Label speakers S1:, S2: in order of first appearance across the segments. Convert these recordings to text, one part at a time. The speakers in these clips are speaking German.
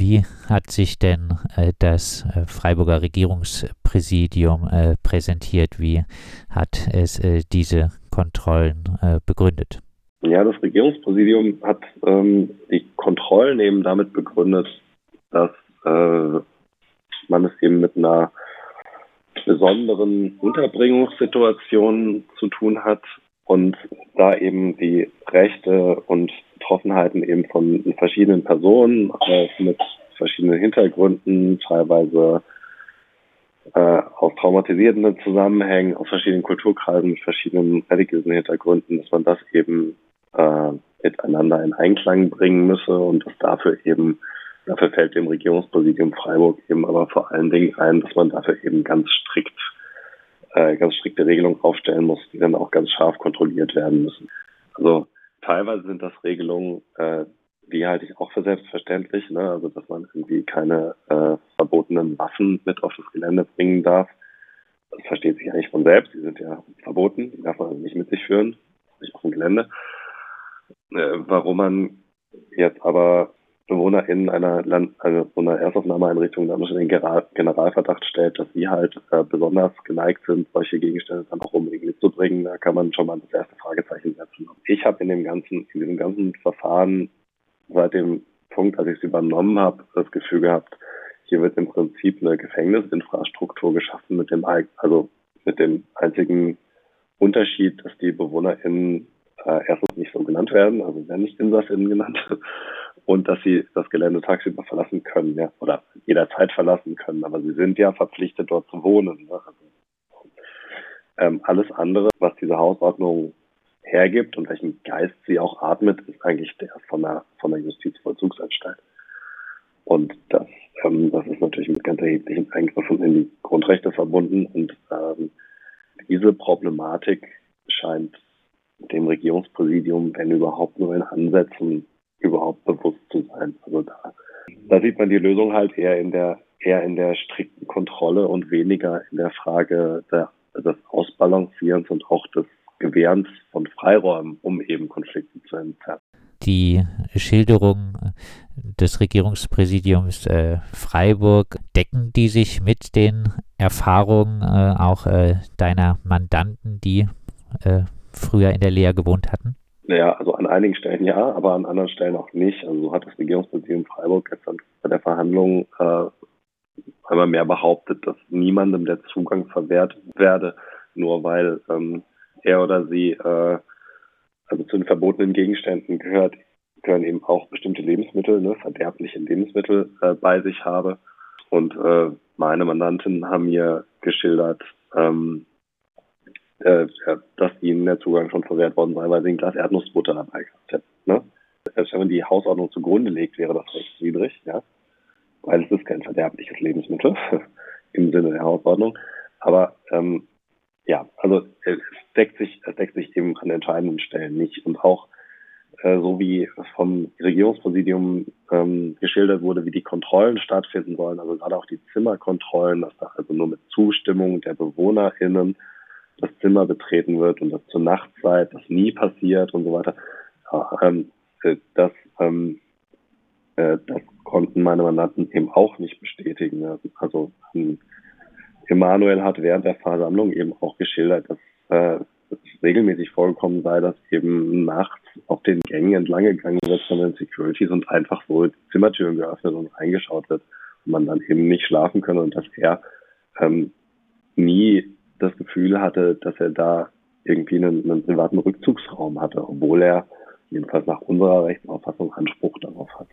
S1: Wie hat sich denn äh, das äh, Freiburger Regierungspräsidium äh, präsentiert? Wie hat es äh, diese Kontrollen äh, begründet?
S2: Ja, das Regierungspräsidium hat ähm, die Kontrollen eben damit begründet, dass man es eben mit einer besonderen Unterbringungssituation zu tun hat und da eben die Rechte und Betroffenheiten eben von verschiedenen Personen äh, mit verschiedenen Hintergründen, teilweise äh, aus traumatisierenden Zusammenhängen, aus verschiedenen Kulturkreisen, mit verschiedenen religiösen Hintergründen, dass man das eben äh, miteinander in Einklang bringen müsse und dass dafür eben, dafür fällt dem Regierungspräsidium Freiburg eben aber vor allen Dingen ein, dass man dafür eben ganz strikt, äh, ganz strikte Regelungen aufstellen muss, die dann auch ganz scharf kontrolliert werden müssen. Also teilweise sind das Regelungen, äh, die halte ich auch für selbstverständlich, ne? also dass man irgendwie keine äh, verbotenen Waffen mit auf das Gelände bringen darf. Das versteht sich eigentlich von selbst, die sind ja verboten, die darf man also nicht mit sich führen, nicht auf dem Gelände. Äh, warum man jetzt aber BewohnerInnen einer Land, also so einer Erstaufnahmeeinrichtung dann unter den Generalverdacht stellt, dass sie halt äh, besonders geneigt sind, solche Gegenstände dann auch unbedingt mitzubringen, da kann man schon mal das erste Fragezeichen setzen. Ich habe in dem ganzen, in diesem ganzen Verfahren seit dem Punkt, als ich es übernommen habe, das Gefühl gehabt, hier wird im Prinzip eine Gefängnisinfrastruktur geschaffen mit dem, also mit dem einzigen Unterschied, dass die BewohnerInnen äh, erstens nicht so genannt werden, also werden nicht InsassInnen genannt, und dass sie das Gelände tagsüber verlassen können, ja, oder jederzeit verlassen können, aber sie sind ja verpflichtet, dort zu wohnen. Ne? Also, ähm, alles andere, was diese Hausordnung hergibt und welchen Geist sie auch atmet, ist eigentlich der von der, von der Justizvollzugsanstalt. Und das, ähm, das ist natürlich mit ganz erheblichen Eingriffen in die Grundrechte verbunden und ähm, diese Problematik scheint dem Regierungspräsidium, wenn überhaupt nur in Ansätzen, überhaupt bewusst zu sein. Also da, da sieht man die Lösung halt eher in der eher in der strikten Kontrolle und weniger in der Frage der, des Ausbalancierens und auch des Gewährens von Freiräumen, um eben Konflikte zu entzerren.
S1: Die Schilderung des Regierungspräsidiums äh, Freiburg, decken die sich mit den Erfahrungen äh, auch äh, deiner Mandanten, die äh, früher in der Lehre gewohnt hatten?
S2: Naja, also an einigen Stellen ja, aber an anderen Stellen auch nicht. Also so hat das Regierungspräsidium Freiburg gestern bei der Verhandlung äh, einmal mehr behauptet, dass niemandem der Zugang verwehrt werde, nur weil ähm, er oder sie äh, also zu den verbotenen Gegenständen gehört, gehören eben auch bestimmte Lebensmittel, ne, verderbliche Lebensmittel äh, bei sich habe. Und äh, meine Mandanten haben mir geschildert, ähm, äh, dass ihnen der Zugang schon verwehrt worden sei, weil sie ein Glas Erdnussbutter dabei gehabt hätten. Ne? Selbst wenn man die Hausordnung zugrunde legt, wäre das rechtswidrig, ja. Weil es ist kein verderbliches Lebensmittel im Sinne der Hausordnung. Aber ähm, ja, also es deckt sich, es deckt sich eben an entscheidenden Stellen nicht. Und auch äh, so wie vom Regierungspräsidium ähm, geschildert wurde, wie die Kontrollen stattfinden sollen, also gerade auch die Zimmerkontrollen, dass da also nur mit Zustimmung der BewohnerInnen das Zimmer betreten wird und das zur Nachtzeit, das nie passiert und so weiter. Ähm, äh, das, ähm, äh, das konnten meine Mandanten eben auch nicht bestätigen. Also ähm, Emanuel hat während der Versammlung eben auch geschildert, dass äh, es regelmäßig vorgekommen sei, dass eben nachts auf den Gängen entlang gegangen wird von den Securities und einfach so Zimmertüren geöffnet und reingeschaut wird und man dann eben nicht schlafen könne und dass er ähm, nie das Gefühl hatte, dass er da irgendwie einen, einen privaten Rückzugsraum hatte, obwohl er jedenfalls nach unserer Rechtsauffassung Anspruch darauf hat.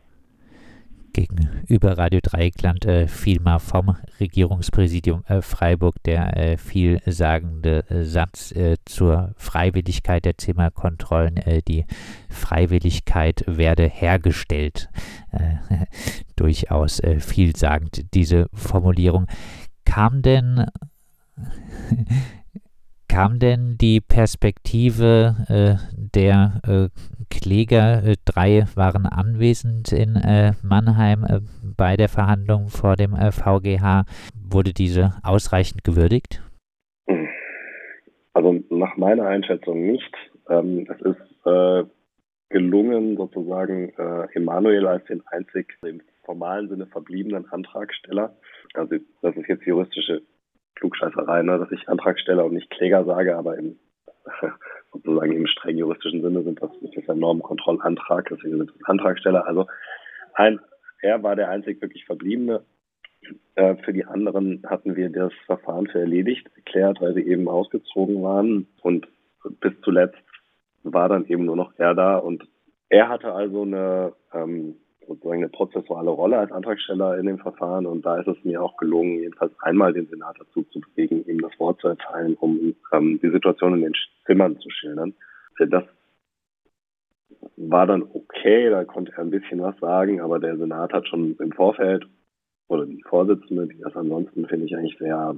S1: Gegenüber Radio Dreieckland äh, fiel mal vom Regierungspräsidium äh, Freiburg der äh, vielsagende äh, Satz äh, zur Freiwilligkeit der Zimmerkontrollen. Äh, die Freiwilligkeit werde hergestellt. durchaus vielsagend diese Formulierung. Kam denn kam denn die Perspektive äh, der äh, Kläger, äh, drei waren anwesend in äh, Mannheim äh, bei der Verhandlung vor dem VGH, wurde diese ausreichend gewürdigt?
S2: Also nach meiner Einschätzung nicht. Ähm, es ist gelungen, sozusagen Emanuel als den einzig im formalen Sinne verbliebenen Antragsteller. Also das ist jetzt juristische Klugscheißerei, ne, dass ich Antragsteller und nicht Kläger sage, aber im sozusagen im streng juristischen Sinne sind das, ist das ein Normenkontrollantrag, deswegen sind das Antragsteller. Also ein, er war der einzig wirklich Verbliebene. Äh, für die anderen hatten wir das Verfahren für erledigt erklärt, weil sie eben ausgezogen waren. Und bis zuletzt war dann eben nur noch er da. Und er hatte also eine ähm, sozusagen eine prozessuale Rolle als Antragsteller in dem Verfahren und da ist es mir auch gelungen, jedenfalls einmal den Senat dazu zu bewegen, ihm das Wort zu erteilen, um ähm, die Situation in den Zimmern zu schildern. Das war dann okay, da konnte er ein bisschen was sagen, aber der Senat hat schon im Vorfeld oder die Vorsitzende, die das ansonsten, finde ich, eigentlich sehr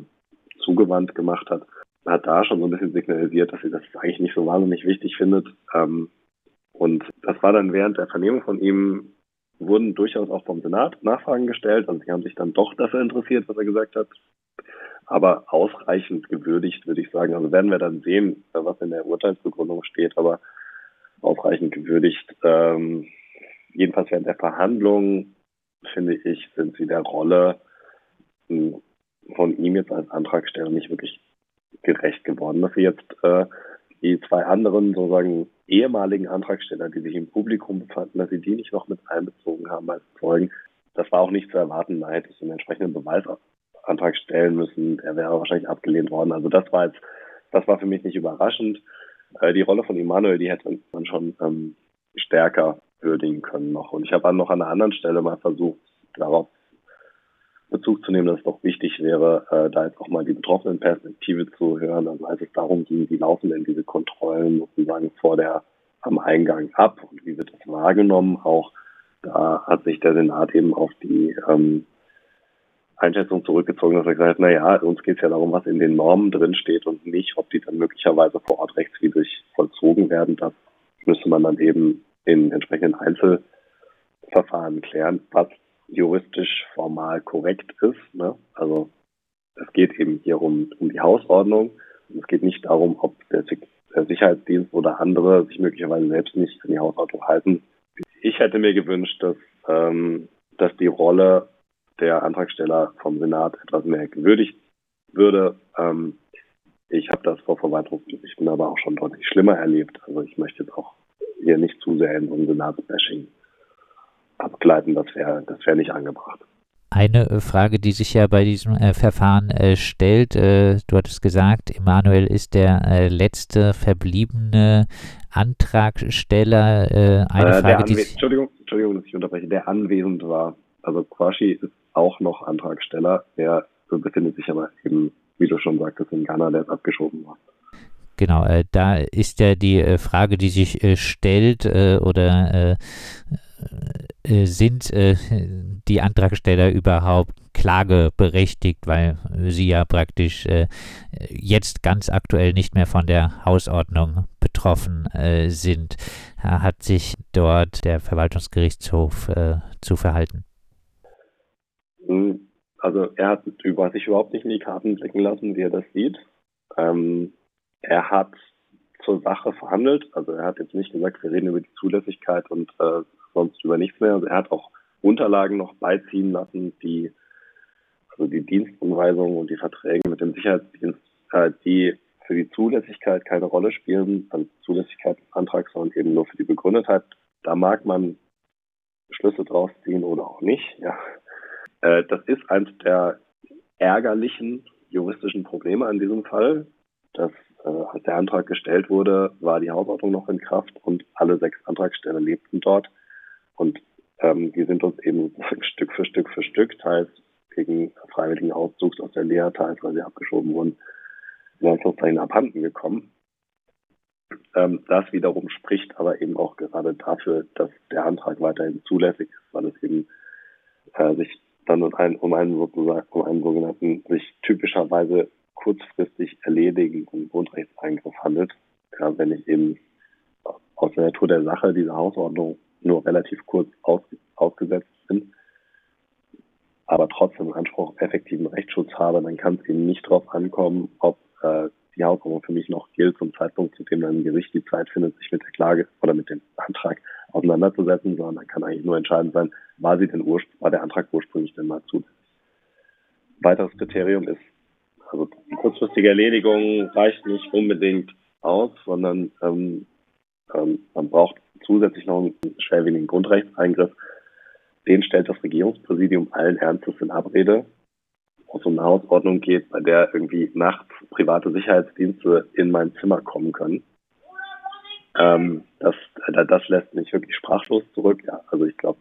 S2: zugewandt gemacht hat, hat da schon so ein bisschen signalisiert, dass sie das eigentlich nicht so wahnsinnig wichtig findet. Ähm, und das war dann während der Vernehmung von ihm wurden durchaus auch vom Senat Nachfragen gestellt. Also sie haben sich dann doch dafür interessiert, was er gesagt hat. Aber ausreichend gewürdigt, würde ich sagen. Also werden wir dann sehen, was in der Urteilsbegründung steht, aber ausreichend gewürdigt. Ähm, jedenfalls während der Verhandlungen, finde ich, sind sie der Rolle hm, von ihm jetzt als Antragsteller nicht wirklich gerecht geworden. Dass sie jetzt äh, die zwei anderen sozusagen ehemaligen Antragsteller, die sich im Publikum befanden, dass sie die nicht noch mit einbezogen haben als Zeugen. Das war auch nicht zu erwarten. Man hätte einen entsprechenden Beweisantrag stellen müssen. Der wäre wahrscheinlich abgelehnt worden. Also das war jetzt, das war für mich nicht überraschend. Äh, die Rolle von Immanuel, die hätte man schon ähm, stärker würdigen können noch. Und ich habe dann noch an einer anderen Stelle mal versucht, darauf Bezug zu nehmen, dass es doch wichtig wäre, äh, da jetzt auch mal die betroffenen Perspektive zu hören. Also als es darum ging, wie laufen denn diese Kontrollen sozusagen vor der am Eingang ab und wie wird das wahrgenommen, auch da hat sich der Senat eben auf die ähm, Einschätzung zurückgezogen, dass er gesagt hat, na ja, uns geht es ja darum, was in den Normen drin steht und nicht, ob die dann möglicherweise vor Ort rechtswidrig vollzogen werden. Das müsste man dann eben in entsprechenden Einzelverfahren klären, was juristisch formal korrekt ist. Ne? Also es geht eben hier um, um die Hausordnung. Und es geht nicht darum, ob der, der Sicherheitsdienst oder andere sich möglicherweise selbst nicht an die Hausordnung halten. Ich hätte mir gewünscht, dass, ähm, dass die Rolle der Antragsteller vom Senat etwas mehr gewürdigt würde. Ähm, ich habe das vor Verwaltungsgerichten aber auch schon deutlich schlimmer erlebt. Also ich möchte jetzt auch hier nicht zu sehr in so ein Senatsbashing abgleiten, das wäre das wär nicht angebracht.
S1: Eine äh, Frage, die sich ja bei diesem äh, Verfahren äh, stellt, äh, du hattest gesagt, Emanuel ist der äh, letzte verbliebene Antragsteller.
S2: Äh, eine Frage, die Entschuldigung, Entschuldigung, dass ich unterbreche, der anwesend war. Also Quashi ist auch noch Antragsteller, der befindet sich aber eben, wie du schon sagtest, in Ghana, der ist abgeschoben worden.
S1: Genau, äh, da ist ja die Frage, die sich stellt, oder äh, sind äh, die Antragsteller überhaupt klageberechtigt, weil sie ja praktisch äh, jetzt ganz aktuell nicht mehr von der Hausordnung betroffen äh, sind. Hat sich dort der Verwaltungsgerichtshof äh, zu verhalten?
S2: Hm, also er hat über sich überhaupt nicht in die Karten blicken lassen, wie er das sieht. Ähm, er hat zur Sache verhandelt. Also er hat jetzt nicht gesagt, wir reden über die Zulässigkeit und äh, sonst über nichts mehr. Also er hat auch Unterlagen noch beiziehen lassen, die also die Dienstunweisungen und die Verträge mit dem Sicherheitsdienst, äh, die für die Zulässigkeit keine Rolle spielen, also Zulässigkeit des Antrags, sondern eben nur für die Begründetheit. Da mag man Schlüsse draus ziehen oder auch nicht. Ja. Äh, das ist eines der ärgerlichen juristischen Probleme an diesem Fall, dass äh, als der Antrag gestellt wurde, war die Hausordnung noch in Kraft und alle sechs Antragsteller lebten dort. Und ähm, die sind uns eben Stück für Stück für Stück, teils gegen freiwilligen Auszugs aus der Lehre, teils weil sie abgeschoben wurden, in Anführungszeichen abhanden gekommen. Ähm, das wiederum spricht aber eben auch gerade dafür, dass der Antrag weiterhin zulässig ist, weil es eben äh, sich dann um einen, um einen sozusagen um einen sogenannten sich typischerweise kurzfristig erledigenden Grundrechtseingriff handelt. Ja, wenn ich eben aus der Natur der Sache diese Hausordnung nur relativ kurz aus, ausgesetzt bin, aber trotzdem Anspruch auf effektiven Rechtsschutz habe, dann kann es eben nicht darauf ankommen, ob äh, die Hausordnung für mich noch gilt zum Zeitpunkt, zu dem dann ein Gericht die Zeit findet, sich mit der Klage oder mit dem Antrag auseinanderzusetzen, sondern kann eigentlich nur entscheidend sein, war sie denn war der Antrag ursprünglich denn mal zulässig. Weiteres Kriterium ist, also kurzfristige Erledigung reicht nicht unbedingt aus, sondern ähm, ähm, man braucht zusätzlich noch einen schwerwiegenden Grundrechtseingriff. Den stellt das Regierungspräsidium allen Ernstes in Abrede, wo es um eine Hausordnung geht, bei der irgendwie nachts private Sicherheitsdienste in mein Zimmer kommen können. Ähm, das, das lässt mich wirklich sprachlos zurück. Ja, also ich glaube,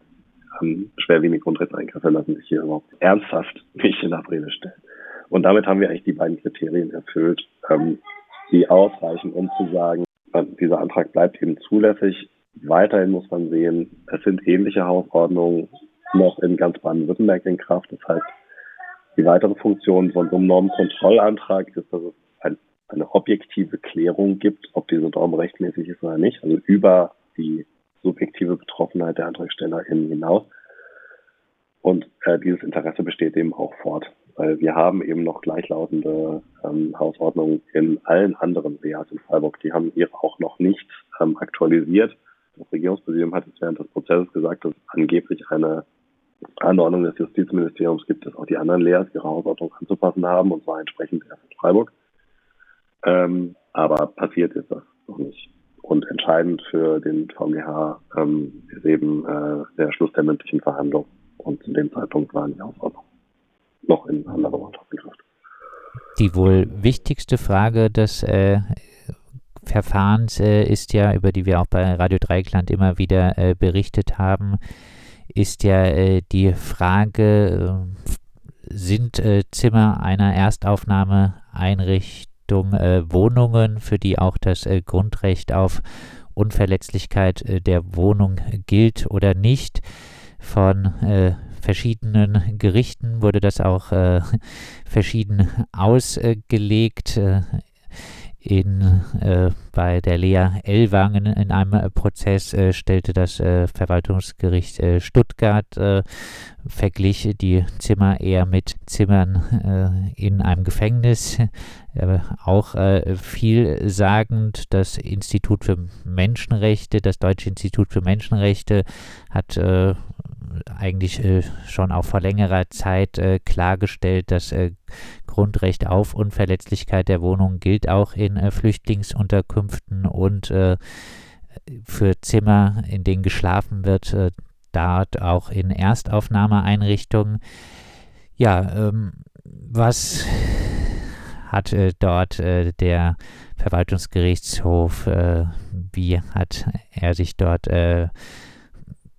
S2: ähm, schwerwiegende Grundrechtseingriffe lassen sich hier überhaupt ernsthaft nicht in Abrede stellen. Und damit haben wir eigentlich die beiden Kriterien erfüllt, ähm, die ausreichen, um zu sagen, dieser Antrag bleibt eben zulässig. Weiterhin muss man sehen, es sind ähnliche Hausordnungen noch in ganz Baden-Württemberg in Kraft. Das heißt, die weitere Funktion von so einem Normkontrollantrag ist, dass es ein, eine objektive Klärung gibt, ob diese Norm rechtmäßig ist oder nicht, also über die subjektive Betroffenheit der AntragstellerInnen hinaus. Und äh, dieses Interesse besteht eben auch fort, weil wir haben eben noch gleichlautende ähm, Hausordnungen in allen anderen WAs in Freiburg. Die haben ihre auch noch nicht ähm, aktualisiert. Das Regierungspräsidium hat jetzt während des Prozesses gesagt, dass es angeblich eine Anordnung des Justizministeriums gibt, dass auch die anderen Leas ihre Hausordnung anzupassen haben, und zwar entsprechend erst in Freiburg. Ähm, aber passiert ist das noch nicht. Und entscheidend für den VGH ähm, ist eben äh, der Schluss der mündlichen Verhandlung. Und zu dem Zeitpunkt waren die Hausordnung noch in anderer Mannschaftskraft.
S1: Die wohl wichtigste Frage des äh, Verfahrens äh, ist ja, über die wir auch bei Radio Dreikland immer wieder äh, berichtet haben, ist ja äh, die Frage, äh, sind äh, Zimmer einer Erstaufnahmeeinrichtung Wohnungen, für die auch das Grundrecht auf Unverletzlichkeit der Wohnung gilt oder nicht? Von verschiedenen Gerichten wurde das auch äh, verschieden ausgelegt. Äh, in, äh, bei der Lea Ellwangen in einem äh, Prozess äh, stellte das äh, Verwaltungsgericht äh, Stuttgart, äh, verglich die Zimmer eher mit Zimmern in einem Gefängnis. auch vielsagend, das Institut für Menschenrechte, das Deutsche Institut für Menschenrechte hat eigentlich äh, schon auch vor längerer Zeit äh, klargestellt, dass äh, Grundrecht auf Unverletzlichkeit der Wohnung gilt auch in äh, Flüchtlingsunterkünften und äh, für Zimmer, in denen geschlafen wird, äh, dort auch in Erstaufnahmeeinrichtungen. Ja, ähm, was hat dort der Verwaltungsgerichtshof, wie hat er sich dort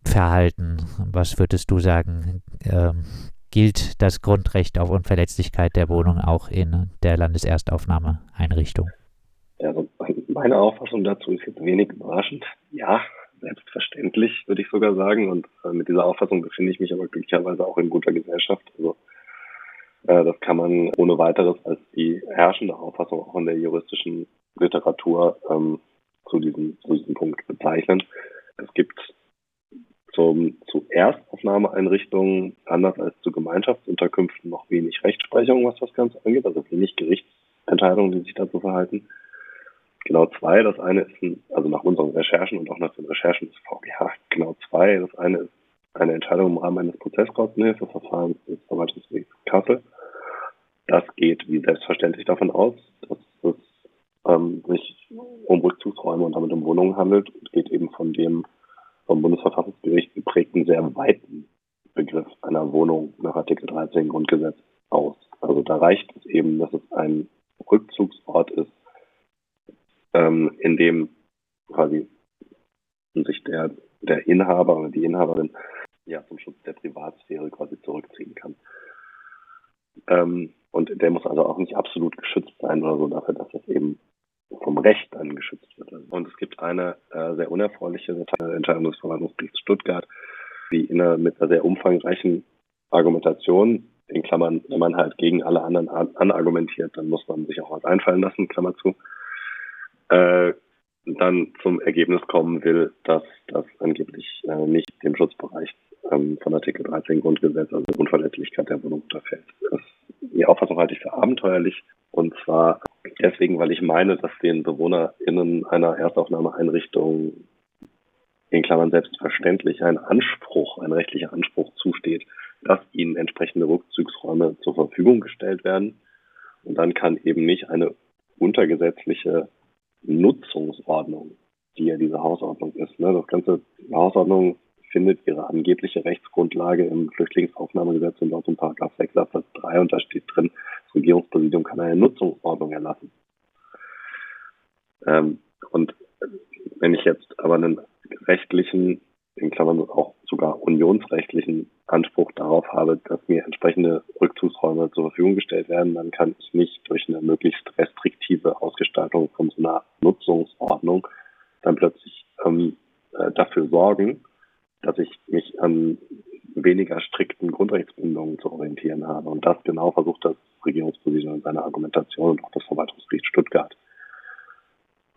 S1: verhalten? Was würdest du sagen? Ähm, gilt das Grundrecht auf Unverletzlichkeit der Wohnung auch in der Landeserstaufnahmeeinrichtung?
S2: Also meine Auffassung dazu ist jetzt wenig überraschend. Ja, selbstverständlich, würde ich sogar sagen. Und äh, mit dieser Auffassung befinde ich mich aber glücklicherweise auch in guter Gesellschaft. Also äh, das kann man ohne weiteres als die herrschende Auffassung auch in der juristischen Literatur ähm, zu, diesem, zu diesem Punkt bezeichnen. Es gibt zum, zu Erstaufnahmeeinrichtungen, anders als zu Gemeinschaftsunterkünften, noch wenig Rechtsprechung, was das Ganze angeht, also wenig Gerichtsentscheidungen, die sich dazu verhalten. Genau zwei, das eine ist, ein, also nach unseren Recherchen und auch nach den Recherchen des VGH, genau zwei, das eine ist eine Entscheidung im Rahmen eines Prozesskostenhilfeverfahrens des Verwaltungsgerichts Kassel. Das geht wie selbstverständlich davon aus, dass es ähm, sich um Rückzugsräume und damit um Wohnungen handelt und geht eben von dem vom Bundesverfassungsgericht geprägten sehr weiten Begriff einer Wohnung nach Artikel 13 Grundgesetz aus. Also da reicht es eben, dass es ein Rückzugsort ist, ähm, in dem quasi sich der, der Inhaber oder die Inhaberin ja zum Schutz der Privatsphäre quasi zurückziehen kann. Ähm, und der muss also auch nicht absolut geschützt sein oder so dafür, dass das eben vom Recht dann geschützt wird. Und es gibt eine äh, sehr unerfreuliche Entscheidung des Verwaltungsgerichts Stuttgart, mit einer sehr umfangreichen Argumentation, in Klammern, wenn man halt gegen alle anderen an, anargumentiert, dann muss man sich auch was einfallen lassen, Klammer zu, äh, dann zum Ergebnis kommen will, dass das angeblich äh, nicht dem Schutzbereich ähm, von Artikel 13 Grundgesetz, also Unverletzlichkeit der Wohnung unterfällt. Das, die Auffassung halte ich für abenteuerlich und zwar deswegen, weil ich meine, dass den BewohnerInnen einer Erstaufnahmeeinrichtung in Klammern selbstverständlich ein Anspruch, ein rechtlicher Anspruch zusteht, dass ihnen entsprechende Rückzugsräume zur Verfügung gestellt werden. Und dann kann eben nicht eine untergesetzliche Nutzungsordnung, die ja diese Hausordnung ist. Ne? Das ganze Hausordnung findet ihre angebliche Rechtsgrundlage im Flüchtlingsaufnahmegesetz in Deutschland Paragraph 6 Absatz 3 und da steht drin, das Regierungspräsidium kann eine Nutzungsordnung erlassen. Ähm, und wenn ich jetzt aber einen rechtlichen, in Klammern auch sogar unionsrechtlichen Anspruch darauf habe, dass mir entsprechende Rückzugsräume zur Verfügung gestellt werden, dann kann ich nicht durch eine möglichst restriktive Ausgestaltung von so einer Nutzungsordnung dann plötzlich ähm, äh, dafür sorgen, dass ich mich an weniger strikten Grundrechtsbindungen zu orientieren habe. Und das genau versucht das Regierungspräsidium in seiner Argumentation und auch das Verwaltungsgericht Stuttgart.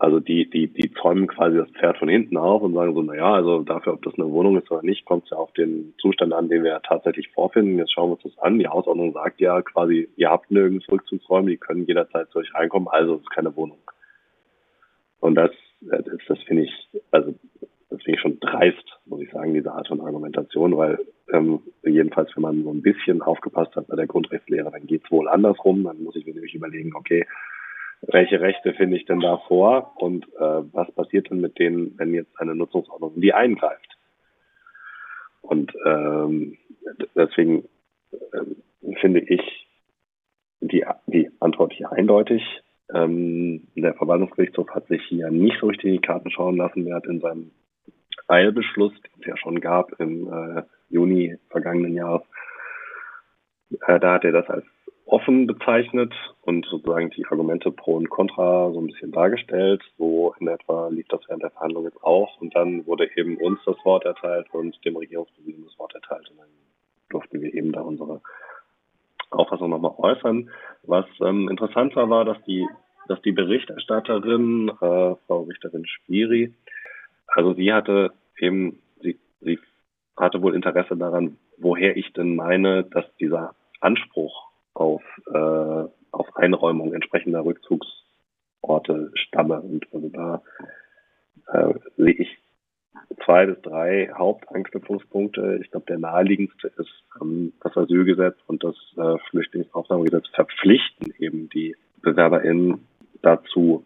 S2: Also die, die, die zäumen quasi das Pferd von hinten auf und sagen so, naja, also dafür, ob das eine Wohnung ist oder nicht, kommt es ja auf den Zustand an, den wir tatsächlich vorfinden. Jetzt schauen wir uns das an. Die Hausordnung sagt ja quasi, ihr habt nirgends Rückzugsräume, die können jederzeit zu euch reinkommen, also es ist keine Wohnung. Und das, das, das finde ich, also das finde ich schon dreist, muss ich sagen, diese Art von Argumentation, weil ähm, jedenfalls, wenn man so ein bisschen aufgepasst hat bei der Grundrechtslehre, dann geht es wohl andersrum. Dann muss ich mir nämlich überlegen, okay, welche Rechte finde ich denn da vor und äh, was passiert denn mit denen, wenn jetzt eine Nutzungsordnung in die eingreift? Und ähm, deswegen äh, finde ich die, die Antwort hier eindeutig. Ähm, der Verwaltungsgerichtshof hat sich hier nicht so richtig in die Karten schauen lassen. Er hat in seinem Eilbeschluss, den es ja schon gab im äh, Juni vergangenen Jahres, äh, da hat er das als offen bezeichnet und sozusagen die Argumente pro und contra so ein bisschen dargestellt. So in etwa lief das während der Verhandlung jetzt auch. Und dann wurde eben uns das Wort erteilt und dem Regierungspräsidenten das Wort erteilt. Und dann durften wir eben da unsere Auffassung nochmal äußern. Was ähm, interessant war, war, dass die, dass die Berichterstatterin, äh, Frau Richterin Spiri, also sie hatte eben, sie, sie hatte wohl Interesse daran, woher ich denn meine, dass dieser Anspruch auf, äh, auf Einräumung entsprechender Rückzugsorte stamme. Und also da äh, sehe ich zwei bis drei Hauptanknüpfungspunkte. Ich glaube, der naheliegendste ist ähm, das Asylgesetz und das äh, Flüchtlingsaufnahmegesetz verpflichten eben die BewerberInnen dazu,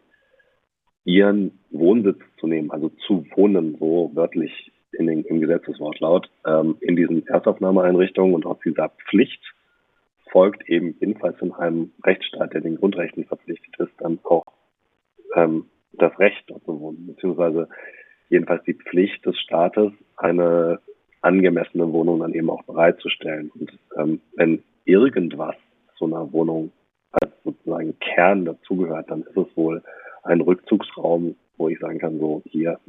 S2: ihren Wohnsitz zu nehmen, also zu wohnen, so wörtlich in den, im Gesetzeswortlaut, ähm, in diesen Erstaufnahmeeinrichtungen und aus dieser Pflicht folgt eben jedenfalls in einem Rechtsstaat, der den Grundrechten verpflichtet ist, dann auch ähm, das Recht dort zu wohnen, beziehungsweise jedenfalls die Pflicht des Staates, eine angemessene Wohnung dann eben auch bereitzustellen. Und ähm, wenn irgendwas zu einer Wohnung als sozusagen Kern dazugehört, dann ist es wohl ein Rückzugsraum, wo ich sagen kann, so hier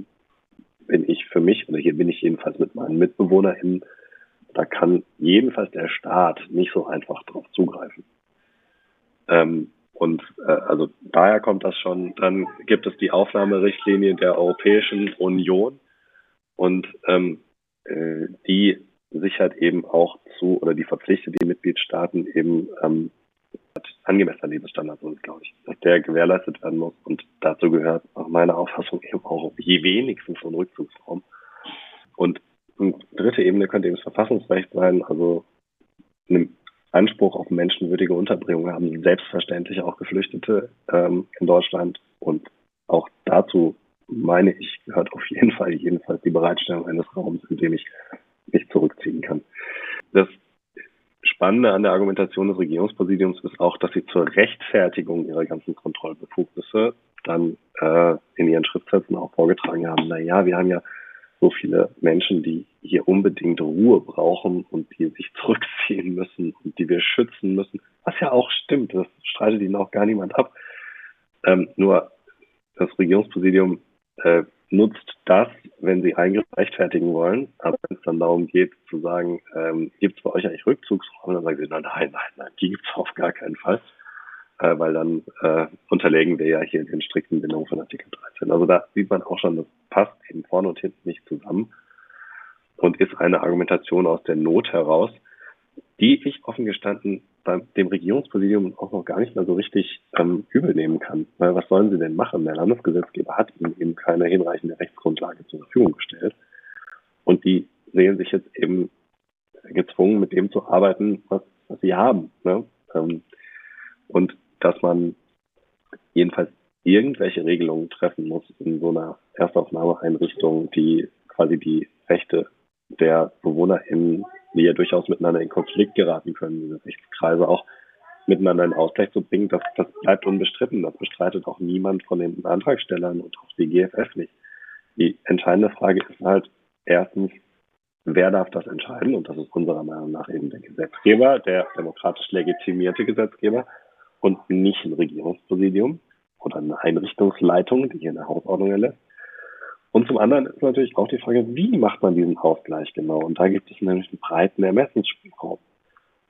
S2: bin ich für mich oder hier bin ich jedenfalls mit meinen MitbewohnerInnen da kann jedenfalls der Staat nicht so einfach drauf zugreifen. Ähm, und äh, also daher kommt das schon. Dann gibt es die Aufnahmerichtlinie der Europäischen Union und ähm, äh, die sichert eben auch zu oder die verpflichtet die Mitgliedstaaten eben ähm, angemessener Lebensstandard, glaube ich, dass der gewährleistet werden muss. Und dazu gehört nach meiner Auffassung eben auch je wenigstens so ein Rückzugsraum. Und und dritte Ebene könnte eben das Verfassungsrecht sein, also einen Anspruch auf menschenwürdige Unterbringung haben selbstverständlich auch Geflüchtete ähm, in Deutschland. Und auch dazu, meine ich, gehört auf jeden Fall jedenfalls die Bereitstellung eines Raums, in dem ich mich zurückziehen kann. Das Spannende an der Argumentation des Regierungspräsidiums ist auch, dass sie zur Rechtfertigung ihrer ganzen Kontrollbefugnisse dann äh, in ihren Schriftsätzen auch vorgetragen haben, na ja, wir haben ja so viele Menschen, die hier unbedingt Ruhe brauchen und die sich zurückziehen müssen und die wir schützen müssen. Was ja auch stimmt, das streitet ihnen auch gar niemand ab. Ähm, nur das Regierungspräsidium äh, nutzt das, wenn sie Eingriff rechtfertigen wollen. Aber wenn es dann darum geht zu sagen, ähm, gibt es bei euch eigentlich Rückzugsräume, dann sagen sie, nein, nein, nein, nein, die gibt es auf gar keinen Fall äh, weil dann äh, unterlegen wir ja hier den strikten Bindungen von Artikel 13. Also da sieht man auch schon, das passt eben vorne und hinten nicht zusammen und ist eine Argumentation aus der Not heraus, die ich offen gestanden dem Regierungspräsidium auch noch gar nicht mehr so richtig ähm, übel nehmen kann. Weil was sollen sie denn machen? Der Landesgesetzgeber hat ihnen eben keine hinreichende Rechtsgrundlage zur Verfügung gestellt. Und die sehen sich jetzt eben gezwungen, mit dem zu arbeiten, was, was sie haben. Ne? Ähm, und dass man jedenfalls irgendwelche Regelungen treffen muss in so einer Erstaufnahmeeinrichtung, die quasi die Rechte der BewohnerInnen, die ja durchaus miteinander in Konflikt geraten können, diese Rechtskreise auch miteinander in Ausgleich zu bringen, das, das bleibt unbestritten. Das bestreitet auch niemand von den Antragstellern und auch die GFF nicht. Die entscheidende Frage ist halt erstens, wer darf das entscheiden? Und das ist unserer Meinung nach eben der Gesetzgeber, der demokratisch legitimierte Gesetzgeber und nicht ein Regierungspräsidium oder eine Einrichtungsleitung, die hier eine Hausordnung erlässt. Und zum anderen ist natürlich auch die Frage, wie macht man diesen Ausgleich genau? Und da gibt es nämlich einen breiten Ermessensspielraum,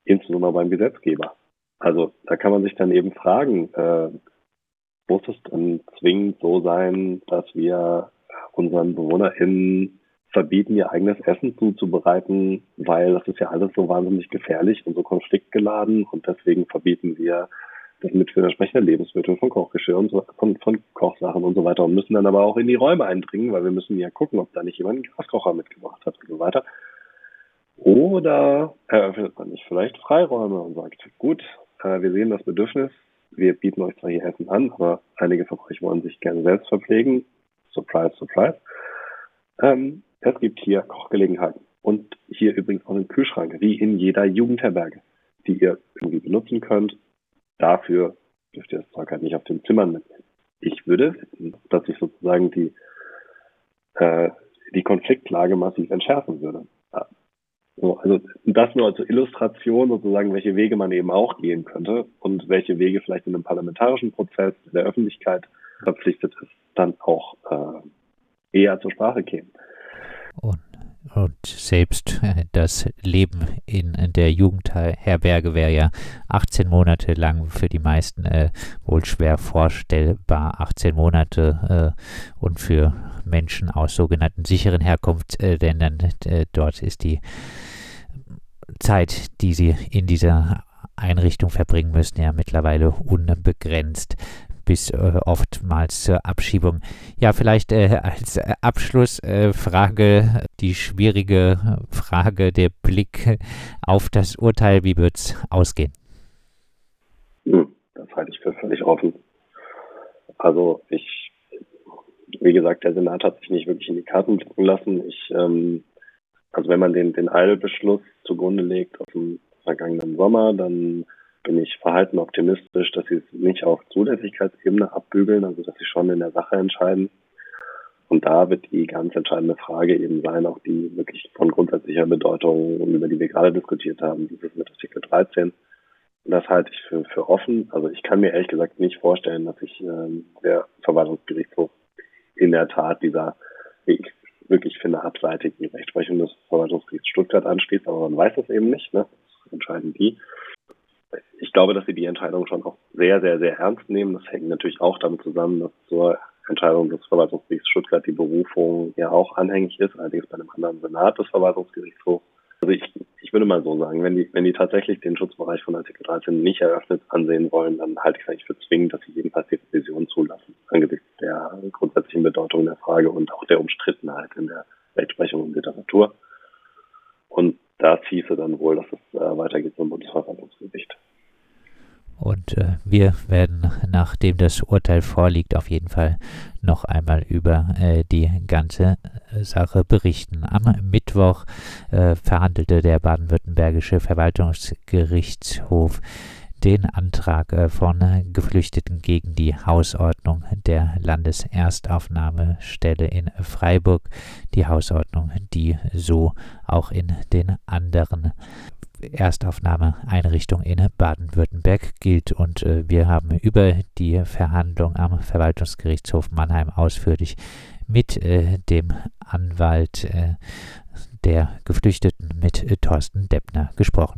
S2: insbesondere beim Gesetzgeber. Also da kann man sich dann eben fragen, äh, muss es dann zwingend so sein, dass wir unseren BewohnerInnen verbieten, ihr eigenes Essen zuzubereiten, weil das ist ja alles so wahnsinnig gefährlich und so konfliktgeladen und deswegen verbieten wir mit für entsprechende Lebensmittel von Kochgeschirr und so, von, von Kochsachen und so weiter und müssen dann aber auch in die Räume eindringen, weil wir müssen ja gucken, ob da nicht jemand einen Gaskocher mitgebracht hat und so weiter. Oder eröffnet man nicht vielleicht Freiräume und sagt, gut, äh, wir sehen das Bedürfnis, wir bieten euch zwar hier Essen an, aber einige von euch wollen sich gerne selbst verpflegen. Surprise, surprise. Ähm, es gibt hier Kochgelegenheiten und hier übrigens auch einen Kühlschrank, wie in jeder Jugendherberge, die ihr irgendwie benutzen könnt. Dafür dürft ihr das Zeug halt nicht auf den Zimmern mitnehmen. Ich würde dass sich sozusagen die, äh, die Konfliktlage massiv entschärfen würde. So, also das nur als Illustration sozusagen, welche Wege man eben auch gehen könnte und welche Wege vielleicht in einem parlamentarischen Prozess der Öffentlichkeit verpflichtet ist, dann auch äh, eher zur Sprache kämen.
S1: Und, und selbst äh, das Leben in der Jugendherberge wäre ja 18 Monate lang für die meisten äh, wohl schwer vorstellbar. 18 Monate äh, und für Menschen aus sogenannten sicheren Herkunftsländern, äh, dort ist die Zeit, die sie in dieser Einrichtung verbringen müssen, ja mittlerweile unbegrenzt bis äh, oftmals zur Abschiebung. Ja, vielleicht äh, als Abschlussfrage äh, die schwierige Frage, der Blick auf das Urteil, wie wird es ausgehen?
S2: Hm, das halte ich für völlig offen. Also ich, wie gesagt, der Senat hat sich nicht wirklich in die Karten blicken lassen. Ich ähm, also wenn man den, den Eilbeschluss zugrunde legt aus dem vergangenen Sommer, dann bin ich verhalten optimistisch, dass sie es nicht auf Zulässigkeitsebene abbügeln, also dass sie schon in der Sache entscheiden. Und da wird die ganz entscheidende Frage eben sein, auch die wirklich von grundsätzlicher Bedeutung, über die wir gerade diskutiert haben, dieses mit Artikel 13. Und das halte ich für, für offen. Also ich kann mir ehrlich gesagt nicht vorstellen, dass sich ähm, der Verwaltungsgerichtshof in der Tat dieser Weg wirklich für eine abseitige Rechtsprechung des Verwaltungsgerichts Stuttgart anschließt, aber man weiß es eben nicht, ne? Das entscheiden die. Ich glaube, dass sie die Entscheidung schon auch sehr, sehr, sehr ernst nehmen. Das hängt natürlich auch damit zusammen, dass zur Entscheidung des Verwaltungsgerichts Stuttgart die Berufung ja auch anhängig ist, allerdings bei einem anderen Senat des Verwaltungsgerichtshofs. Also ich, ich würde mal so sagen, wenn die, wenn die tatsächlich den Schutzbereich von Artikel 13 nicht eröffnet ansehen wollen, dann halte ich es eigentlich für zwingend, dass sie jedenfalls die Revision zulassen, angesichts der grundsätzlichen Bedeutung der Frage und auch der Umstrittenheit in der Rechtsprechung und Literatur. Und da hieße dann wohl, dass es äh, weitergeht zum Bundesverwaltungsgericht.
S1: Und äh, wir werden, nachdem das Urteil vorliegt, auf jeden Fall noch einmal über äh, die ganze äh, Sache berichten. Am Mittwoch äh, verhandelte der baden-württembergische Verwaltungsgerichtshof den Antrag äh, von Geflüchteten gegen die Hausordnung der Landeserstaufnahmestelle in Freiburg. Die Hausordnung, die so auch in den anderen Erstaufnahmeeinrichtung in Baden-Württemberg gilt. Und äh, wir haben über die Verhandlung am Verwaltungsgerichtshof Mannheim ausführlich mit äh, dem Anwalt äh, der Geflüchteten, mit äh, Thorsten Deppner, gesprochen.